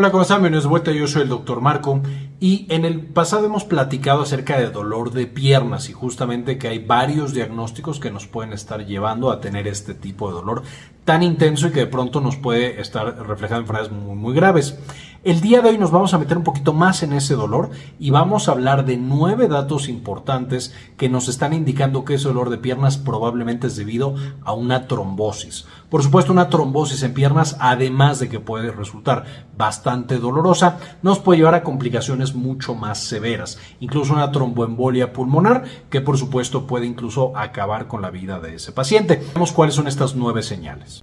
Hola, ¿cómo están? Bienvenidos de vuelta. Yo soy el doctor Marco y en el pasado hemos platicado acerca de dolor de piernas y justamente que hay varios diagnósticos que nos pueden estar llevando a tener este tipo de dolor tan intenso y que de pronto nos puede estar reflejando enfermedades muy, muy graves. El día de hoy nos vamos a meter un poquito más en ese dolor y vamos a hablar de nueve datos importantes que nos están indicando que ese dolor de piernas probablemente es debido a una trombosis. Por supuesto, una trombosis en piernas, además de que puede resultar bastante dolorosa, nos puede llevar a complicaciones mucho más severas, incluso una tromboembolia pulmonar que por supuesto puede incluso acabar con la vida de ese paciente. Veamos cuáles son estas nueve señales.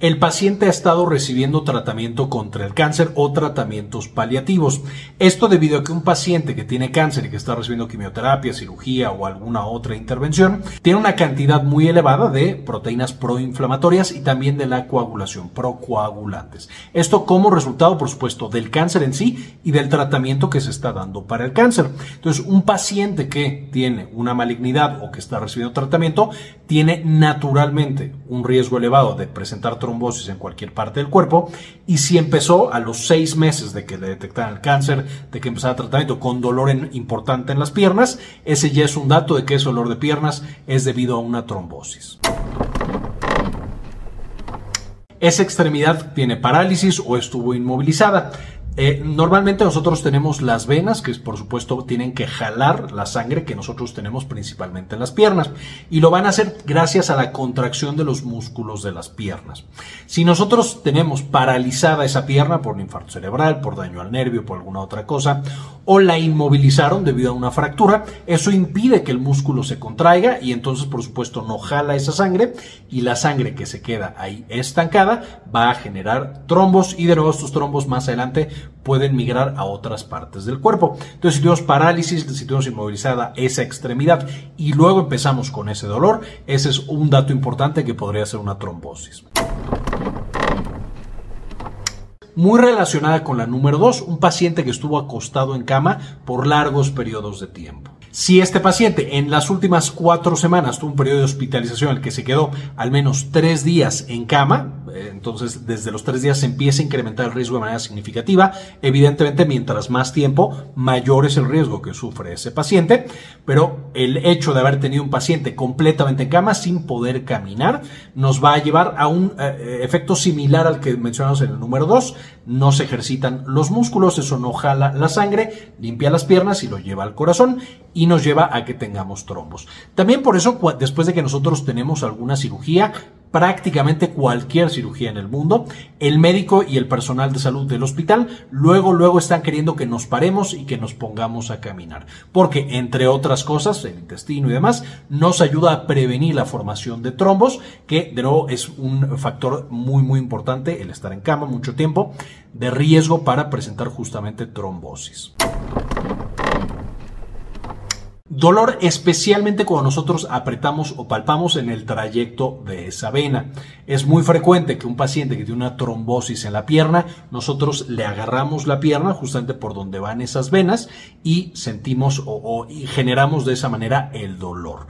El paciente ha estado recibiendo tratamiento contra el cáncer o tratamientos paliativos. Esto debido a que un paciente que tiene cáncer y que está recibiendo quimioterapia, cirugía o alguna otra intervención, tiene una cantidad muy elevada de proteínas proinflamatorias y también de la coagulación, procoagulantes. Esto como resultado, por supuesto, del cáncer en sí y del tratamiento que se está dando para el cáncer. Entonces, un paciente que tiene una malignidad o que está recibiendo tratamiento, tiene naturalmente un riesgo elevado de presentar trombosis en cualquier parte del cuerpo y si empezó a los seis meses de que le detectaran el cáncer, de que empezara tratamiento con dolor importante en las piernas, ese ya es un dato de que ese dolor de piernas es debido a una trombosis. Esa extremidad tiene parálisis o estuvo inmovilizada. Eh, normalmente nosotros tenemos las venas que por supuesto tienen que jalar la sangre que nosotros tenemos principalmente en las piernas y lo van a hacer gracias a la contracción de los músculos de las piernas. Si nosotros tenemos paralizada esa pierna por un infarto cerebral, por daño al nervio, por alguna otra cosa, o la inmovilizaron debido a una fractura, eso impide que el músculo se contraiga y entonces por supuesto no jala esa sangre y la sangre que se queda ahí estancada va a generar trombos y de nuevo estos trombos más adelante pueden migrar a otras partes del cuerpo. Entonces, si tenemos parálisis, si tenemos inmovilizada esa extremidad y luego empezamos con ese dolor, ese es un dato importante que podría ser una trombosis muy relacionada con la número 2, un paciente que estuvo acostado en cama por largos periodos de tiempo. Si este paciente en las últimas cuatro semanas tuvo un periodo de hospitalización en el que se quedó al menos tres días en cama, entonces desde los tres días se empieza a incrementar el riesgo de manera significativa. Evidentemente, mientras más tiempo, mayor es el riesgo que sufre ese paciente, pero el hecho de haber tenido un paciente completamente en cama sin poder caminar nos va a llevar a un eh, efecto similar al que mencionamos en el número 2. No se ejercitan los músculos, eso no jala la sangre, limpia las piernas y lo lleva al corazón y nos lleva a que tengamos trombos. También por eso, después de que nosotros tenemos alguna cirugía, prácticamente cualquier cirugía en el mundo, el médico y el personal de salud del hospital luego, luego están queriendo que nos paremos y que nos pongamos a caminar. Porque, entre otras cosas, el intestino y demás, nos ayuda a prevenir la formación de trombos, que de nuevo es un factor muy, muy importante, el estar en cama mucho tiempo, de riesgo para presentar justamente trombosis. Dolor especialmente cuando nosotros apretamos o palpamos en el trayecto de esa vena. Es muy frecuente que un paciente que tiene una trombosis en la pierna, nosotros le agarramos la pierna justamente por donde van esas venas y sentimos o, generamos de esa manera el dolor.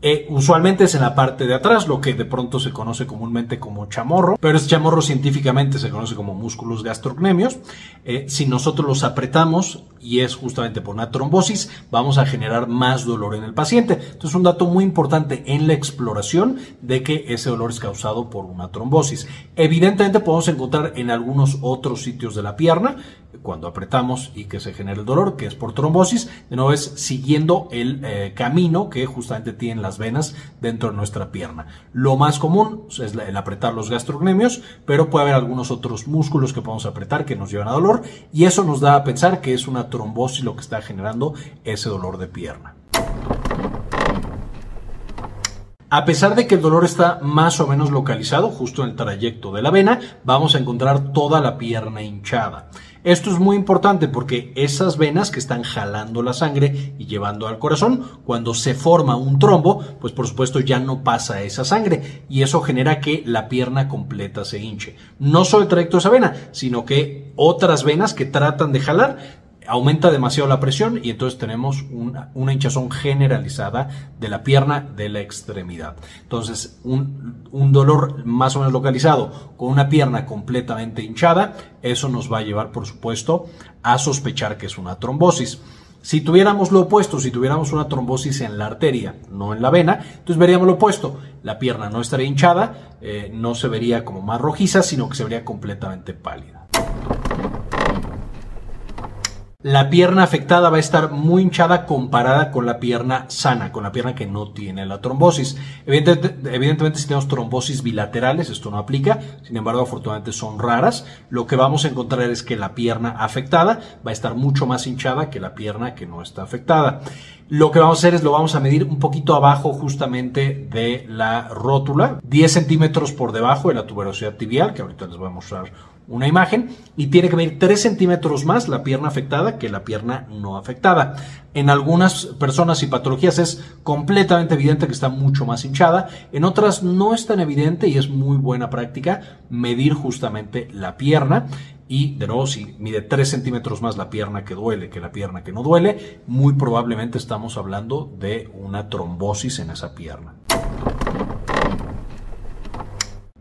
Eh, usualmente es en la parte de atrás, lo que de pronto se conoce comúnmente como chamorro, pero ese chamorro científicamente se conoce como músculos gastrocnemios. Eh, si nosotros los apretamos y es justamente por una trombosis, vamos a generar más dolor en el paciente. Entonces, un dato muy importante en la exploración de que ese dolor es causado por una trombosis. Evidentemente, podemos encontrar en algunos otros sitios de la pierna cuando apretamos y que se genera el dolor, que es por trombosis, de nuevo es siguiendo el eh, camino que justamente tienen las venas dentro de nuestra pierna. Lo más común es el apretar los gastrocnemios, pero puede haber algunos otros músculos que podemos apretar que nos llevan a dolor y eso nos da a pensar que es una trombosis lo que está generando ese dolor de pierna. A pesar de que el dolor está más o menos localizado justo en el trayecto de la vena, vamos a encontrar toda la pierna hinchada. Esto es muy importante porque esas venas que están jalando la sangre y llevando al corazón, cuando se forma un trombo, pues por supuesto ya no pasa esa sangre y eso genera que la pierna completa se hinche. No solo el trayecto de esa vena, sino que otras venas que tratan de jalar aumenta demasiado la presión y entonces tenemos una, hinchazón generalizada de la pierna de la extremidad. Entonces, un, dolor más o menos localizado con una pierna completamente hinchada, eso nos va a llevar, por supuesto, a sospechar que es una trombosis. Si tuviéramos lo opuesto, si tuviéramos una trombosis en la arteria, no en la vena, entonces veríamos lo opuesto. La pierna no estaría hinchada, eh, no se vería como más rojiza, sino que se vería completamente pálida. La pierna afectada va a estar muy hinchada comparada con la pierna sana, con la pierna que no tiene la trombosis. Evidentemente, si tenemos trombosis bilaterales, esto no aplica, sin embargo, afortunadamente son raras. Lo que vamos a encontrar es que la pierna afectada va a estar mucho más hinchada que la pierna que no está afectada. Lo que vamos a hacer es lo vamos a medir un poquito abajo justamente de la rótula, 10 centímetros por debajo de la tuberosidad tibial, que ahorita les voy a mostrar una imagen y tiene que medir 3 centímetros más la pierna afectada que la pierna no afectada. En algunas personas y patologías es completamente evidente que está mucho más hinchada, en otras no es tan evidente y es muy buena práctica medir justamente la pierna. Y de nuevo, si mide 3 centímetros más la pierna que duele que la pierna que no duele, muy probablemente estamos hablando de una trombosis en esa pierna.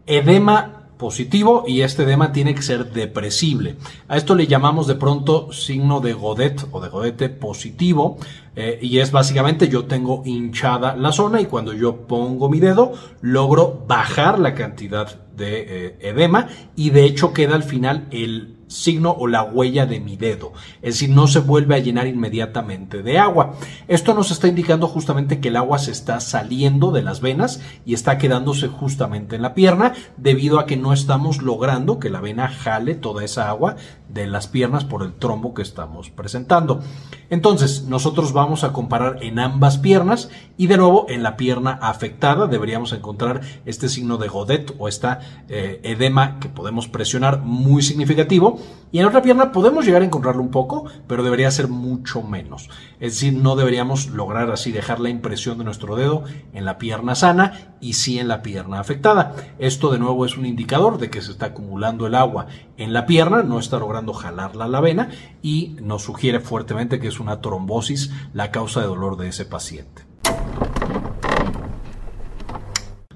Edema positivo y este edema tiene que ser depresible. A esto le llamamos de pronto signo de Godet o de Godete positivo eh, y es básicamente yo tengo hinchada la zona y cuando yo pongo mi dedo logro bajar la cantidad de eh, edema y de hecho queda al final el signo o la huella de mi dedo, es decir, no se vuelve a llenar inmediatamente de agua. Esto nos está indicando justamente que el agua se está saliendo de las venas y está quedándose justamente en la pierna debido a que no estamos logrando que la vena jale toda esa agua de las piernas por el trombo que estamos presentando. Entonces, nosotros vamos a comparar en ambas piernas y de nuevo en la pierna afectada deberíamos encontrar este signo de Godet o esta eh, edema que podemos presionar muy significativo y en otra pierna podemos llegar a encontrarlo un poco, pero debería ser mucho menos. Es decir, no deberíamos lograr así dejar la impresión de nuestro dedo en la pierna sana y sí en la pierna afectada. Esto de nuevo es un indicador de que se está acumulando el agua en la pierna, no está logrando jalarla la vena y nos sugiere fuertemente que es una trombosis la causa de dolor de ese paciente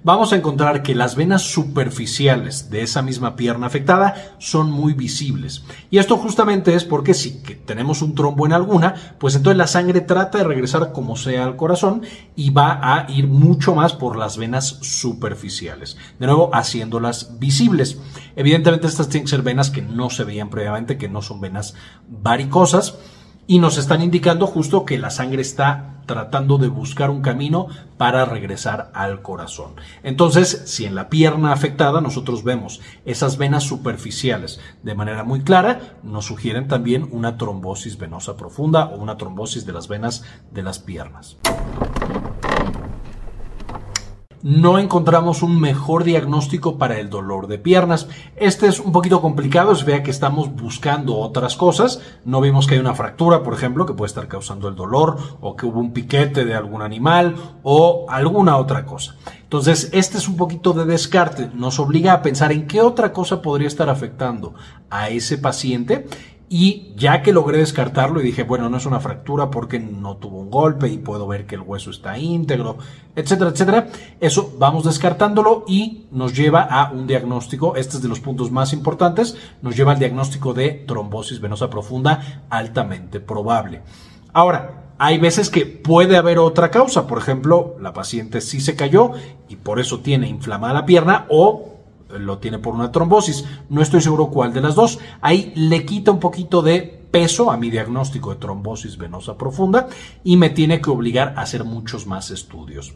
vamos a encontrar que las venas superficiales de esa misma pierna afectada son muy visibles. Y esto justamente es porque si tenemos un trombo en alguna, pues entonces la sangre trata de regresar como sea al corazón y va a ir mucho más por las venas superficiales. De nuevo, haciéndolas visibles. Evidentemente estas tienen que ser venas que no se veían previamente, que no son venas varicosas y nos están indicando justo que la sangre está tratando de buscar un camino para regresar al corazón. Entonces, si en la pierna afectada nosotros vemos esas venas superficiales de manera muy clara, nos sugieren también una trombosis venosa profunda o una trombosis de las venas de las piernas no encontramos un mejor diagnóstico para el dolor de piernas. Este es un poquito complicado, se vea que estamos buscando otras cosas. No vimos que hay una fractura, por ejemplo, que puede estar causando el dolor, o que hubo un piquete de algún animal, o alguna otra cosa. Entonces, este es un poquito de descarte. Nos obliga a pensar en qué otra cosa podría estar afectando a ese paciente y ya que logré descartarlo y dije, bueno, no es una fractura porque no tuvo un golpe y puedo ver que el hueso está íntegro, etcétera, etcétera, eso vamos descartándolo y nos lleva a un diagnóstico, este es de los puntos más importantes, nos lleva al diagnóstico de trombosis venosa profunda altamente probable. Ahora, hay veces que puede haber otra causa, por ejemplo, la paciente sí se cayó y por eso tiene inflamada la pierna o lo tiene por una trombosis. No estoy seguro cuál de las dos. Ahí le quita un poquito de peso a mi diagnóstico de trombosis venosa profunda y me tiene que obligar a hacer muchos más estudios.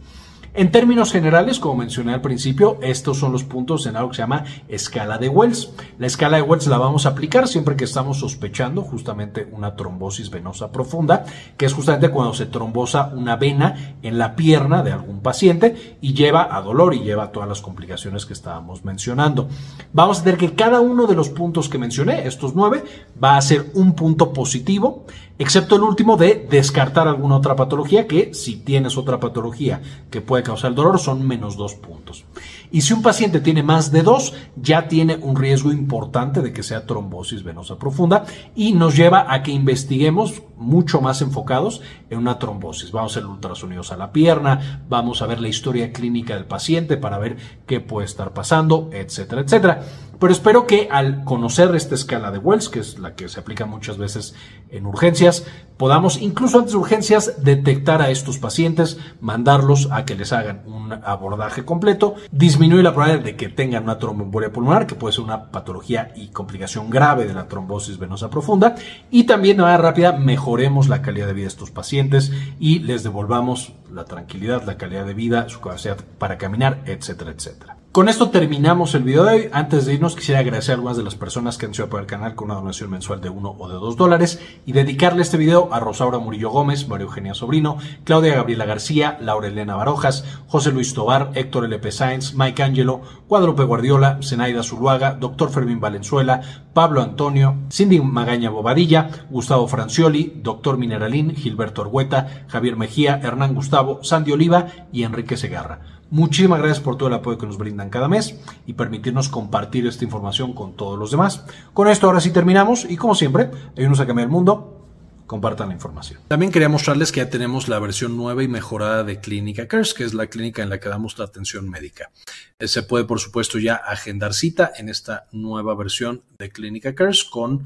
En términos generales, como mencioné al principio, estos son los puntos en algo que se llama escala de Wells. La escala de Wells la vamos a aplicar siempre que estamos sospechando justamente una trombosis venosa profunda, que es justamente cuando se trombosa una vena en la pierna de algún paciente y lleva a dolor y lleva a todas las complicaciones que estábamos mencionando. Vamos a ver que cada uno de los puntos que mencioné, estos nueve, va a ser un punto positivo excepto el último de descartar alguna otra patología que si tienes otra patología que puede causar el dolor son menos dos puntos. Y si un paciente tiene más de dos, ya tiene un riesgo importante de que sea trombosis venosa profunda y nos lleva a que investiguemos mucho más enfocados en una trombosis. Vamos a hacer ultrasonidos a la pierna, vamos a ver la historia clínica del paciente para ver qué puede estar pasando, etcétera, etcétera. Pero espero que al conocer esta escala de Wells, que es la que se aplica muchas veces en urgencias, podamos incluso antes de urgencias detectar a estos pacientes, mandarlos a que les hagan un abordaje completo, disminuir la probabilidad de que tengan una tromboembolia pulmonar, que puede ser una patología y complicación grave de la trombosis venosa profunda, y también de manera rápida mejoremos la calidad de vida de estos pacientes y les devolvamos la tranquilidad, la calidad de vida, su capacidad para caminar, etcétera, etcétera. Con esto terminamos el video de hoy. Antes de irnos, quisiera agradecer a algunas de las personas que han sido apoyar el canal con una donación mensual de 1 o de 2 dólares y dedicarle este video a Rosaura Murillo Gómez, María Eugenia Sobrino, Claudia Gabriela García, Laura Elena Barojas, José Luis Tobar, Héctor L.P. Sáenz, Mike Angelo, Guadalupe Guardiola, Zenaida Zuluaga, Doctor Fermín Valenzuela, Pablo Antonio, Cindy Magaña Bobadilla, Gustavo Francioli, Doctor Mineralín, Gilberto Orgueta, Javier Mejía, Hernán Gustavo, Sandy Oliva y Enrique Segarra. Muchísimas gracias por todo el apoyo que nos brindan cada mes y permitirnos compartir esta información con todos los demás. Con esto ahora sí terminamos y como siempre, ayúdenos a cambiar el mundo. Compartan la información. También quería mostrarles que ya tenemos la versión nueva y mejorada de Clínica Cares, que es la clínica en la que damos la atención médica. Eh, se puede, por supuesto, ya agendar cita en esta nueva versión de Clínica Cares con